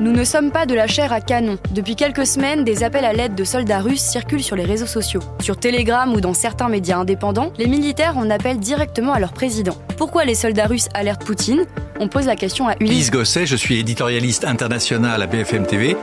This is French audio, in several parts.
Nous ne sommes pas de la chair à canon. Depuis quelques semaines, des appels à l'aide de soldats russes circulent sur les réseaux sociaux. Sur Telegram ou dans certains médias indépendants, les militaires en appellent directement à leur président. Pourquoi les soldats russes alertent Poutine? On pose la question à Ulysse. Ulysse Gosset, je suis éditorialiste international à BFM TV.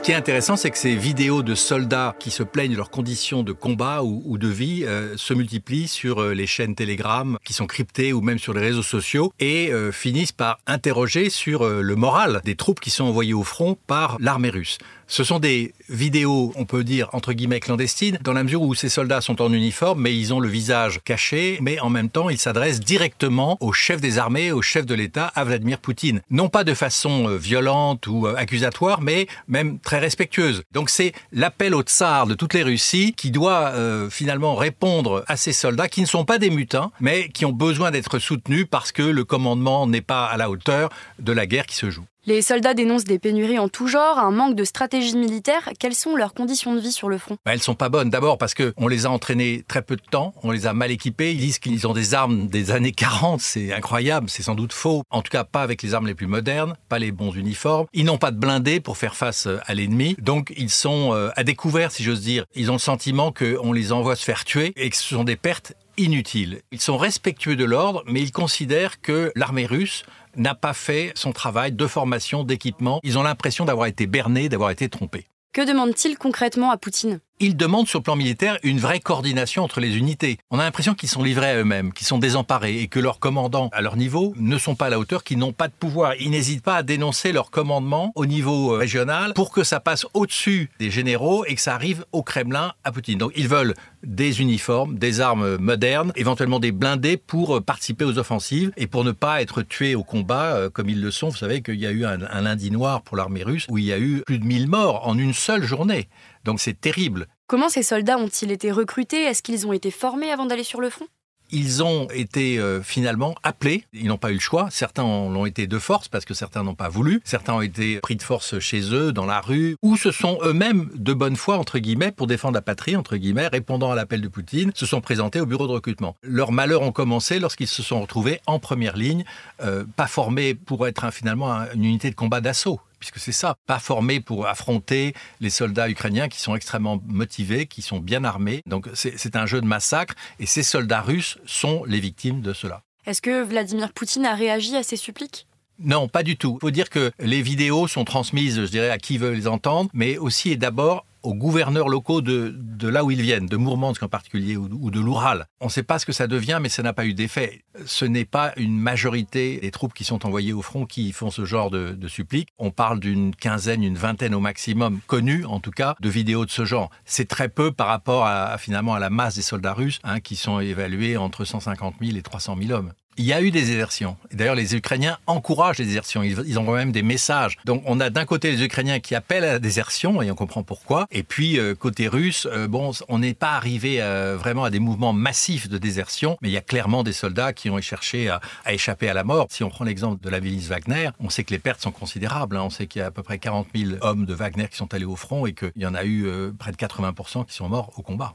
Ce qui est intéressant, c'est que ces vidéos de soldats qui se plaignent de leurs conditions de combat ou, de vie euh, se multiplient sur euh, les chaînes Telegram qui sont cryptées ou même sur les réseaux sociaux et euh, finissent par interroger sur le moral des troupes qui sont envoyées au front par l'armée russe. Ce sont des vidéos, on peut dire, entre guillemets, clandestines, dans la mesure où ces soldats sont en uniforme, mais ils ont le visage caché, mais en même temps, ils s'adressent directement au chef des armées, au chef de l'État, à Vladimir Poutine. Non pas de façon euh, violente ou euh, accusatoire, mais même très respectueuse. Donc c'est l'appel au tsar de toutes les Russies qui doit euh, finalement répondre à ces soldats qui ne sont pas des mutins, mais qui ont besoin d'être soutenus parce que le commandement n'est pas à la hauteur de la guerre qui se joue. Les soldats dénoncent des pénuries en tout genre, un manque de stratégie militaire. Quelles sont leurs conditions de vie sur le front? Bah, Elles sont pas bonnes. D'abord parce qu'on les a entraînés très peu de temps, on les a mal équipés. Ils disent qu'ils ont des armes des années 40, c'est incroyable, c'est sans doute faux. En tout cas, pas avec les armes les plus modernes, pas les bons uniformes. Ils n'ont pas de blindés pour faire face euh, à l'ennemi, donc ils sont euh, à découvert, si j'ose dire. Ils ont le sentiment qu'on les envoie se faire tuer et que ce sont des pertes inutiles. Ils sont respectueux de l'ordre, mais ils considèrent que l'armée russe n'a pas fait son travail de formation, d'équipement. Ils ont l'impression d'avoir été bernés, d'avoir été trompés. Que demande-t-il concrètement à Poutine? Ils demandent sur le plan militaire une vraie coordination entre les unités. On a l'impression qu'ils sont livrés à eux-mêmes, qu'ils sont désemparés et que leurs commandants à leur niveau ne sont pas à la hauteur, qu'ils n'ont pas de pouvoir. Ils n'hésitent pas à dénoncer leur commandement au niveau euh, régional pour que ça passe au-dessus des généraux et que ça arrive au Kremlin à Poutine. Donc ils veulent des uniformes, des armes modernes, éventuellement des blindés pour euh, participer aux offensives et pour ne pas être tués au combat euh, comme ils le sont. Vous savez qu'il y a eu un, un lundi noir pour l'armée russe où il y a eu plus de 1000 morts en une seule journée. Donc c'est terrible. Comment ces soldats ont-ils été recrutés? Est-ce qu'ils ont été formés avant d'aller sur le front? Ils ont été euh, finalement appelés. Ils n'ont pas eu le choix. Certains l'ont été de force parce que certains n'ont pas voulu. Certains ont été pris de force chez eux, dans la rue, ou se sont eux-mêmes de bonne foi, entre guillemets, pour défendre la patrie, entre guillemets, répondant à l'appel de Poutine, se sont présentés au bureau de recrutement. Leurs malheurs ont commencé lorsqu'ils se sont retrouvés en première ligne, euh, pas formés pour être finalement une unité de combat d'assaut puisque c'est ça, pas formés pour affronter les soldats ukrainiens qui sont extrêmement motivés, qui sont bien armés. Donc c'est un jeu de massacre et ces soldats russes sont les victimes de cela. Est-ce que Vladimir Poutine a réagi à ces suppliques? Non, pas du tout. Il faut dire que les vidéos sont transmises, je dirais, à qui veut les entendre, mais aussi et d'abord aux gouverneurs locaux de, là où ils viennent, de Mourmansk en particulier ou, de l'Oural. On ne sait pas ce que ça devient, mais ça n'a pas eu d'effet. Ce n'est pas une majorité des troupes qui sont envoyées au front qui font ce genre de, de suppliques. On parle d'une quinzaine, une vingtaine au maximum, connues en tout cas, de vidéos de ce genre. C'est très peu par rapport à, finalement à la masse des soldats russes, hein, qui sont évalués entre 150 000 et 300 000 hommes. Il y a eu des désertions. D'ailleurs, les Ukrainiens encouragent les désertions. Ils, ils envoient même des messages. Donc, on a d'un côté les Ukrainiens qui appellent à la désertion, et on comprend pourquoi. Et puis, euh, côté russe, euh, on n'est pas arrivé euh, vraiment à des mouvements massifs de désertion, mais il y a clairement des soldats qui ont cherché à, échapper à la mort. Si on prend l'exemple de la milice Wagner, on sait que les pertes sont considérables. Hein. On sait qu'il y a à peu près 40 000 hommes de Wagner qui sont allés au front et qu'il y en a eu près de 80% qui sont morts au combat.